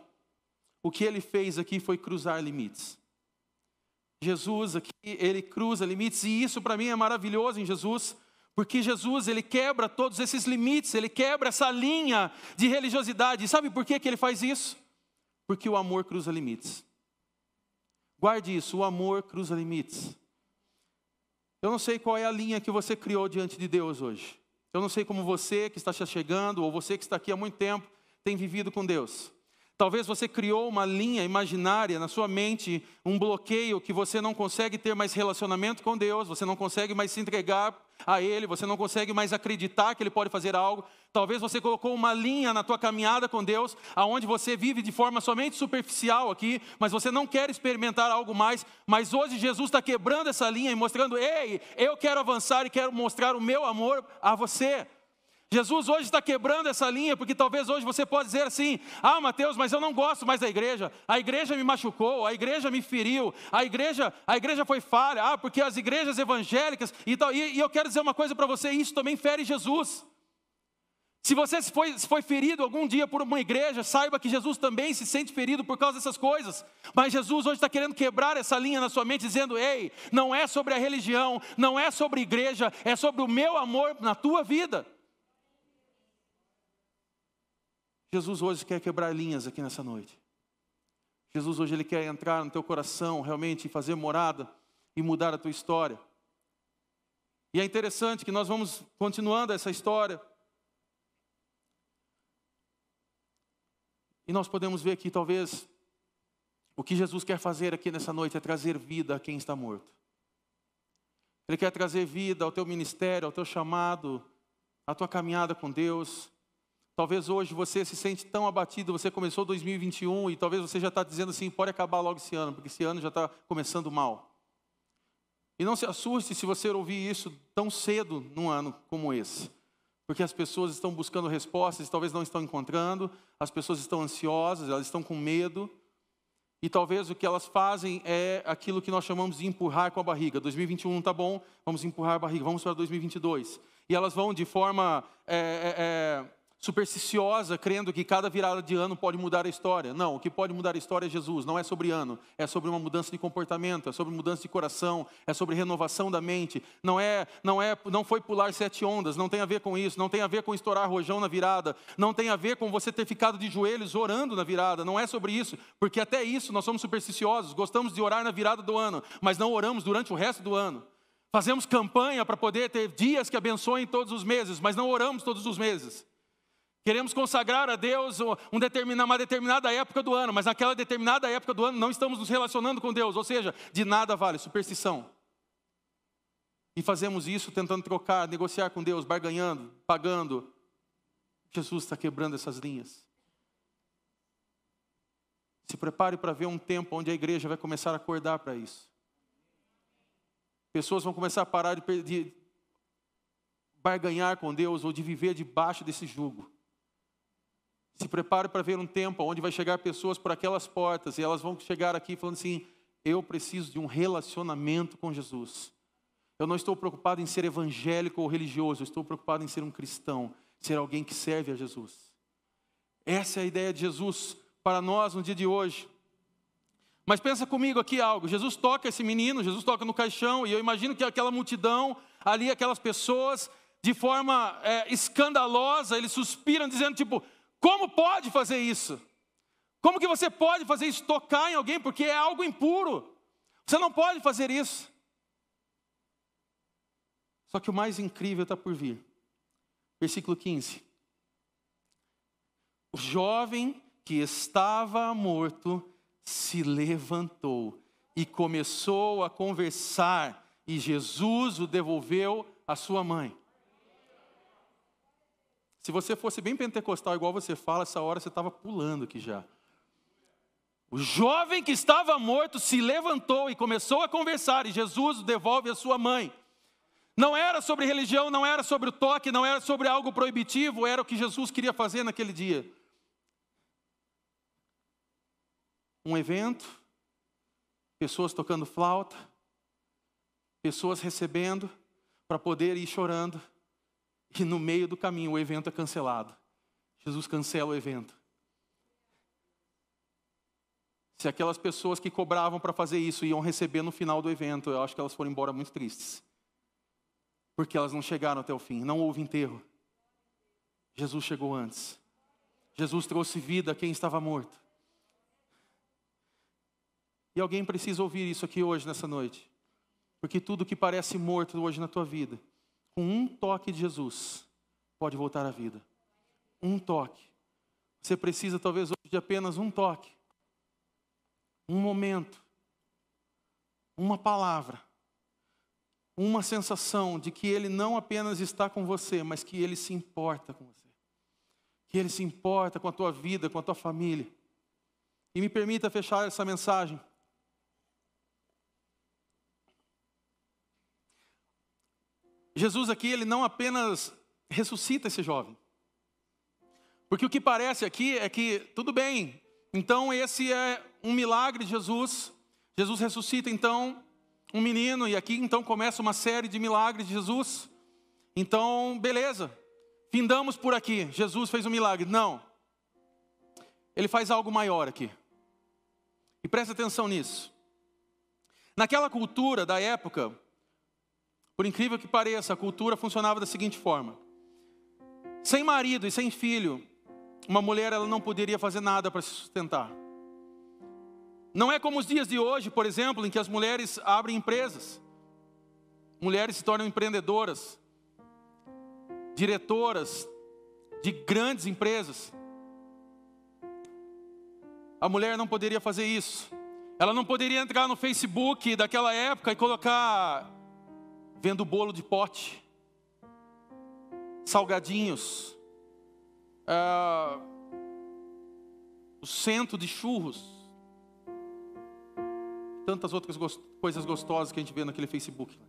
o que ele fez aqui foi cruzar limites. Jesus aqui, ele cruza limites, e isso para mim é maravilhoso em Jesus, porque Jesus, ele quebra todos esses limites, ele quebra essa linha de religiosidade. E sabe por que, que ele faz isso? Porque o amor cruza limites. Guarde isso, o amor cruza limites. Eu não sei qual é a linha que você criou diante de Deus hoje. Eu não sei como você que está chegando, ou você que está aqui há muito tempo, tem vivido com Deus. Talvez você criou uma linha imaginária na sua mente, um bloqueio que você não consegue ter mais relacionamento com Deus, você não consegue mais se entregar a Ele, você não consegue mais acreditar que Ele pode fazer algo. Talvez você colocou uma linha na tua caminhada com Deus, aonde você vive de forma somente superficial aqui, mas você não quer experimentar algo mais. Mas hoje Jesus está quebrando essa linha e mostrando: ei, eu quero avançar e quero mostrar o meu amor a você. Jesus hoje está quebrando essa linha, porque talvez hoje você pode dizer assim: ah, Mateus, mas eu não gosto mais da igreja, a igreja me machucou, a igreja me feriu, a igreja, a igreja foi falha, ah, porque as igrejas evangélicas e tal. E, e eu quero dizer uma coisa para você: isso também fere Jesus. Se você foi, foi ferido algum dia por uma igreja, saiba que Jesus também se sente ferido por causa dessas coisas. Mas Jesus hoje está querendo quebrar essa linha na sua mente, dizendo: ei, não é sobre a religião, não é sobre a igreja, é sobre o meu amor na tua vida. Jesus hoje quer quebrar linhas aqui nessa noite. Jesus hoje ele quer entrar no teu coração realmente fazer morada e mudar a tua história. E é interessante que nós vamos continuando essa história. E nós podemos ver aqui, talvez, o que Jesus quer fazer aqui nessa noite é trazer vida a quem está morto. Ele quer trazer vida ao teu ministério, ao teu chamado, à tua caminhada com Deus. Talvez hoje você se sente tão abatido, você começou 2021 e talvez você já está dizendo assim, pode acabar logo esse ano, porque esse ano já está começando mal. E não se assuste se você ouvir isso tão cedo num ano como esse. Porque as pessoas estão buscando respostas, talvez não estão encontrando, as pessoas estão ansiosas, elas estão com medo. E talvez o que elas fazem é aquilo que nós chamamos de empurrar com a barriga. 2021 está bom, vamos empurrar a barriga, vamos para 2022. E elas vão de forma é, é supersticiosa, crendo que cada virada de ano pode mudar a história. Não, o que pode mudar a história é Jesus, não é sobre ano, é sobre uma mudança de comportamento, é sobre mudança de coração, é sobre renovação da mente. Não é, não é, não foi pular sete ondas, não tem a ver com isso, não tem a ver com estourar rojão na virada, não tem a ver com você ter ficado de joelhos orando na virada, não é sobre isso, porque até isso nós somos supersticiosos, gostamos de orar na virada do ano, mas não oramos durante o resto do ano. Fazemos campanha para poder ter dias que abençoem todos os meses, mas não oramos todos os meses. Queremos consagrar a Deus um determinada, uma determinada época do ano, mas naquela determinada época do ano não estamos nos relacionando com Deus, ou seja, de nada vale, superstição. E fazemos isso tentando trocar, negociar com Deus, barganhando, pagando. Jesus está quebrando essas linhas. Se prepare para ver um tempo onde a igreja vai começar a acordar para isso. Pessoas vão começar a parar de, de barganhar com Deus ou de viver debaixo desse jugo. Se prepare para ver um tempo onde vai chegar pessoas por aquelas portas e elas vão chegar aqui falando assim: eu preciso de um relacionamento com Jesus. Eu não estou preocupado em ser evangélico ou religioso, eu estou preocupado em ser um cristão, ser alguém que serve a Jesus. Essa é a ideia de Jesus para nós no dia de hoje. Mas pensa comigo aqui algo: Jesus toca esse menino, Jesus toca no caixão, e eu imagino que aquela multidão ali, aquelas pessoas, de forma é, escandalosa, eles suspiram, dizendo: tipo, como pode fazer isso? Como que você pode fazer isso, tocar em alguém, porque é algo impuro? Você não pode fazer isso. Só que o mais incrível está por vir. Versículo 15. O jovem que estava morto se levantou e começou a conversar, e Jesus o devolveu à sua mãe. Se você fosse bem pentecostal, igual você fala, essa hora você estava pulando aqui já. O jovem que estava morto se levantou e começou a conversar, e Jesus devolve à sua mãe. Não era sobre religião, não era sobre o toque, não era sobre algo proibitivo, era o que Jesus queria fazer naquele dia. Um evento, pessoas tocando flauta, pessoas recebendo para poder ir chorando e no meio do caminho o evento é cancelado. Jesus cancela o evento. Se aquelas pessoas que cobravam para fazer isso iam receber no final do evento, eu acho que elas foram embora muito tristes. Porque elas não chegaram até o fim, não houve enterro. Jesus chegou antes. Jesus trouxe vida a quem estava morto. E alguém precisa ouvir isso aqui hoje, nessa noite. Porque tudo que parece morto hoje na tua vida, com um toque de Jesus, pode voltar à vida. Um toque. Você precisa, talvez, hoje de apenas um toque, um momento, uma palavra, uma sensação de que Ele não apenas está com você, mas que Ele se importa com você. Que Ele se importa com a tua vida, com a tua família. E me permita fechar essa mensagem Jesus aqui, ele não apenas ressuscita esse jovem. Porque o que parece aqui é que, tudo bem, então esse é um milagre de Jesus. Jesus ressuscita então um menino, e aqui então começa uma série de milagres de Jesus. Então, beleza, findamos por aqui. Jesus fez um milagre. Não. Ele faz algo maior aqui. E preste atenção nisso. Naquela cultura da época, por incrível que pareça, a cultura funcionava da seguinte forma: sem marido e sem filho, uma mulher ela não poderia fazer nada para se sustentar. Não é como os dias de hoje, por exemplo, em que as mulheres abrem empresas. Mulheres se tornam empreendedoras, diretoras de grandes empresas. a mulher não poderia fazer isso. Ela não poderia entrar no Facebook daquela época e colocar vendo bolo de pote, salgadinhos, uh, o centro de churros, tantas outras coisas gostosas que a gente vê naquele Facebook.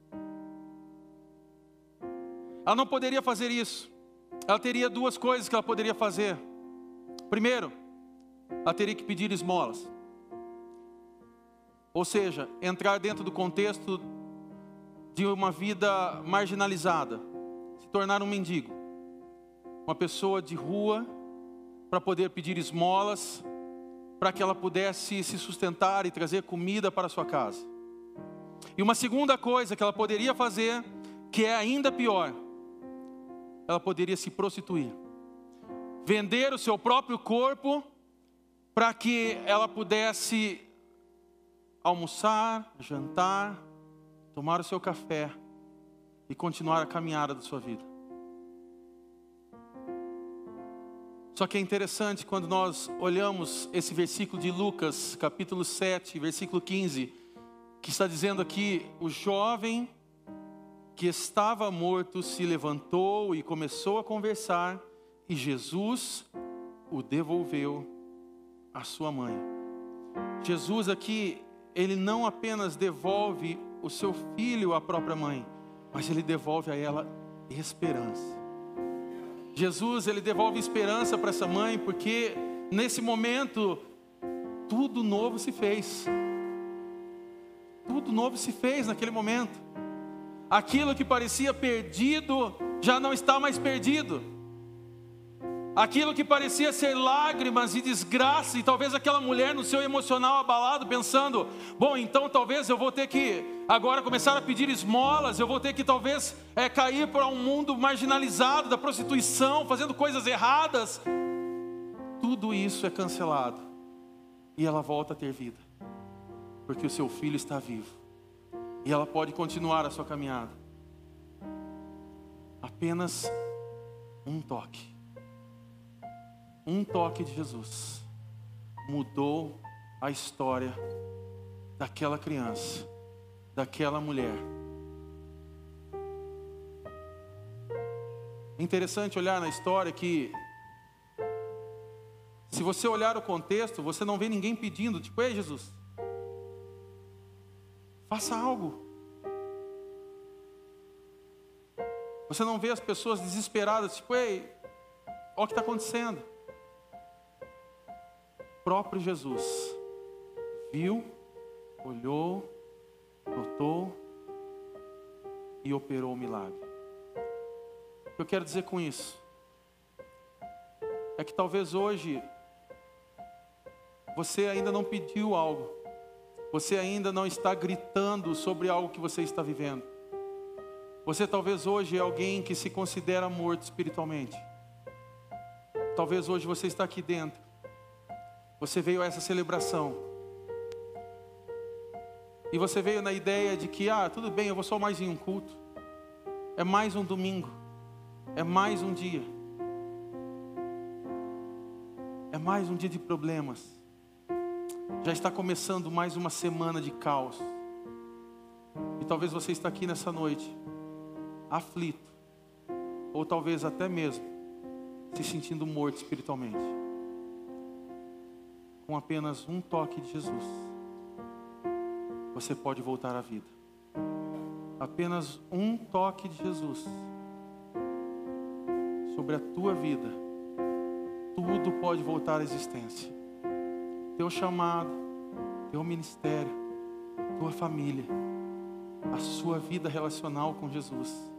Ela não poderia fazer isso. Ela teria duas coisas que ela poderia fazer. Primeiro, ela teria que pedir esmolas. Ou seja, entrar dentro do contexto de uma vida marginalizada, se tornar um mendigo, uma pessoa de rua, para poder pedir esmolas, para que ela pudesse se sustentar e trazer comida para sua casa. E uma segunda coisa que ela poderia fazer, que é ainda pior, ela poderia se prostituir, vender o seu próprio corpo para que ela pudesse almoçar, jantar, tomar o seu café e continuar a caminhada da sua vida. Só que é interessante quando nós olhamos esse versículo de Lucas, capítulo 7, versículo 15, que está dizendo aqui: o jovem que estava morto se levantou e começou a conversar, e Jesus o devolveu à sua mãe. Jesus aqui, ele não apenas devolve o seu filho à própria mãe, mas ele devolve a ela esperança. Jesus, ele devolve esperança para essa mãe, porque nesse momento tudo novo se fez. Tudo novo se fez naquele momento. Aquilo que parecia perdido já não está mais perdido. Aquilo que parecia ser lágrimas e desgraça, e talvez aquela mulher no seu emocional abalado, pensando: bom, então talvez eu vou ter que agora começar a pedir esmolas, eu vou ter que talvez é, cair para um mundo marginalizado da prostituição, fazendo coisas erradas. Tudo isso é cancelado, e ela volta a ter vida, porque o seu filho está vivo, e ela pode continuar a sua caminhada. Apenas um toque um toque de Jesus mudou a história daquela criança, daquela mulher. É interessante olhar na história que, se você olhar o contexto, você não vê ninguém pedindo, tipo, ei Jesus, faça algo. Você não vê as pessoas desesperadas, tipo, ei, olha o que está acontecendo próprio Jesus viu, olhou, notou e operou o milagre. O que eu quero dizer com isso? É que talvez hoje você ainda não pediu algo, você ainda não está gritando sobre algo que você está vivendo. Você talvez hoje é alguém que se considera morto espiritualmente. Talvez hoje você está aqui dentro você veio a essa celebração. E você veio na ideia de que, ah, tudo bem, eu vou só mais em um culto. É mais um domingo. É mais um dia. É mais um dia de problemas. Já está começando mais uma semana de caos. E talvez você está aqui nessa noite, aflito, ou talvez até mesmo se sentindo morto espiritualmente com apenas um toque de Jesus, você pode voltar à vida. Apenas um toque de Jesus sobre a tua vida, tudo pode voltar à existência. Teu chamado, teu ministério, tua família, a sua vida relacional com Jesus,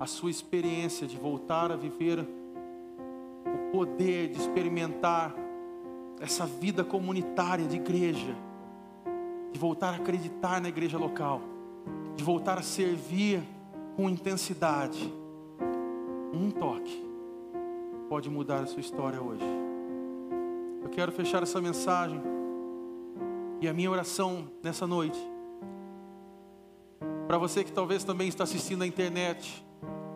a sua experiência de voltar a viver o poder de experimentar essa vida comunitária de igreja, de voltar a acreditar na igreja local, de voltar a servir com intensidade. Um toque pode mudar a sua história hoje. Eu quero fechar essa mensagem e a minha oração nessa noite. Para você que talvez também está assistindo na internet,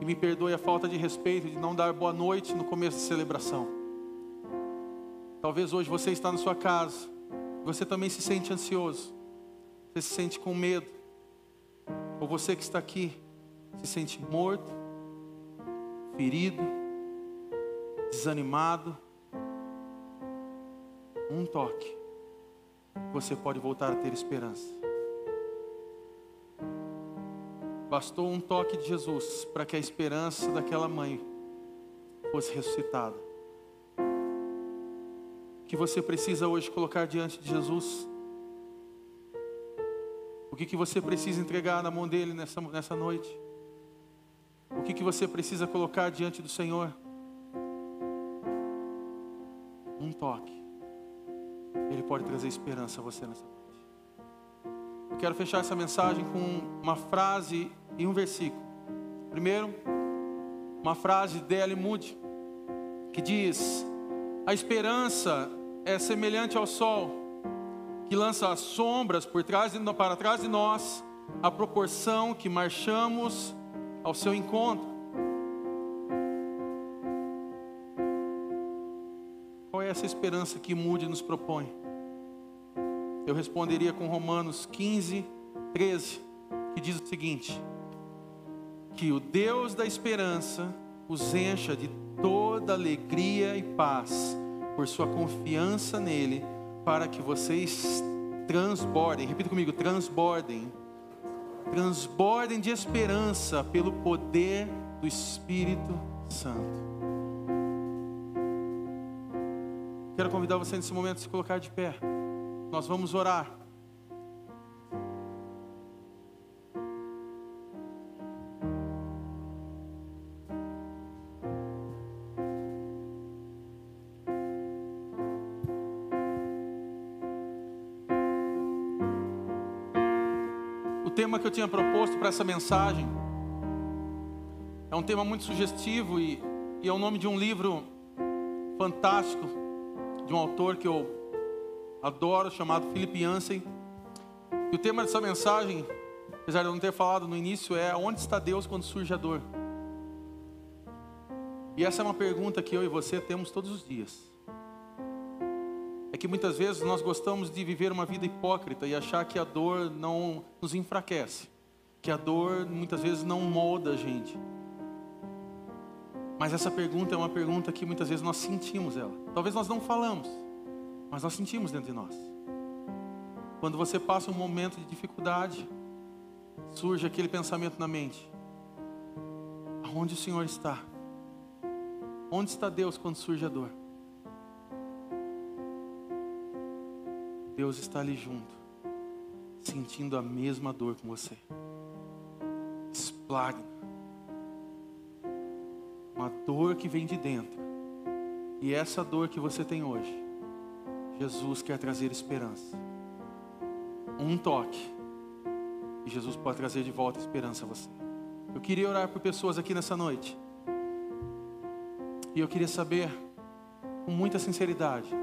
e me perdoe a falta de respeito de não dar boa noite no começo da celebração. Talvez hoje você está na sua casa, você também se sente ansioso, você se sente com medo, ou você que está aqui se sente morto, ferido, desanimado. Um toque, você pode voltar a ter esperança. Bastou um toque de Jesus para que a esperança daquela mãe fosse ressuscitada. Que você precisa hoje colocar diante de Jesus? O que, que você precisa entregar na mão dele nessa, nessa noite? O que, que você precisa colocar diante do Senhor? Um toque. Ele pode trazer esperança a você nessa noite. Eu quero fechar essa mensagem com uma frase e um versículo. Primeiro, uma frase de L. Moody, que diz: A esperança é semelhante ao sol, que lança as sombras por trás de, para trás de nós, à proporção que marchamos ao seu encontro. Qual é essa esperança que Moody nos propõe? Eu responderia com Romanos 15, 13, que diz o seguinte: Que o Deus da esperança os encha de toda alegria e paz por sua confiança nele, para que vocês transbordem, repita comigo, transbordem transbordem de esperança pelo poder do Espírito Santo. Quero convidar você nesse momento a se colocar de pé. Nós vamos orar. Tema que eu tinha proposto para essa mensagem é um tema muito sugestivo e, e é o nome de um livro fantástico de um autor que eu adoro, chamado Philip Yancey. E o tema dessa mensagem, apesar de eu não ter falado no início, é onde está Deus quando surge a dor? E essa é uma pergunta que eu e você temos todos os dias que muitas vezes nós gostamos de viver uma vida hipócrita e achar que a dor não nos enfraquece, que a dor muitas vezes não molda a gente. Mas essa pergunta é uma pergunta que muitas vezes nós sentimos ela. Talvez nós não falamos, mas nós sentimos dentro de nós. Quando você passa um momento de dificuldade, surge aquele pensamento na mente: aonde o Senhor está? Onde está Deus quando surge a dor? Deus está ali junto, sentindo a mesma dor com você. Esplagna. Uma dor que vem de dentro. E essa dor que você tem hoje, Jesus quer trazer esperança. Um toque. E Jesus pode trazer de volta esperança a você. Eu queria orar por pessoas aqui nessa noite. E eu queria saber, com muita sinceridade,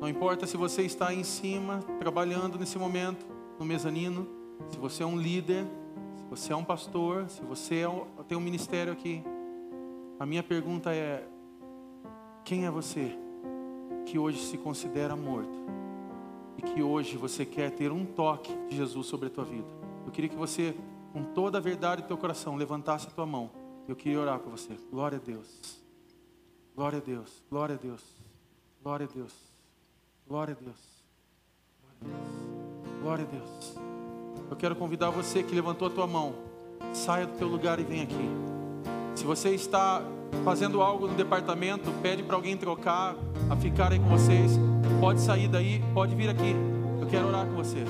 não importa se você está em cima, trabalhando nesse momento, no mezanino, se você é um líder, se você é um pastor, se você é tem um ministério aqui. A minha pergunta é: quem é você que hoje se considera morto e que hoje você quer ter um toque de Jesus sobre a tua vida? Eu queria que você, com toda a verdade do teu coração, levantasse a tua mão. Eu queria orar por você. Glória a Deus. Glória a Deus. Glória a Deus. Glória a Deus. Glória a Deus. Glória a Deus. Eu quero convidar você que levantou a tua mão. Saia do teu lugar e vem aqui. Se você está fazendo algo no departamento, pede para alguém trocar, a ficar aí com vocês. Pode sair daí, pode vir aqui. Eu quero orar com você.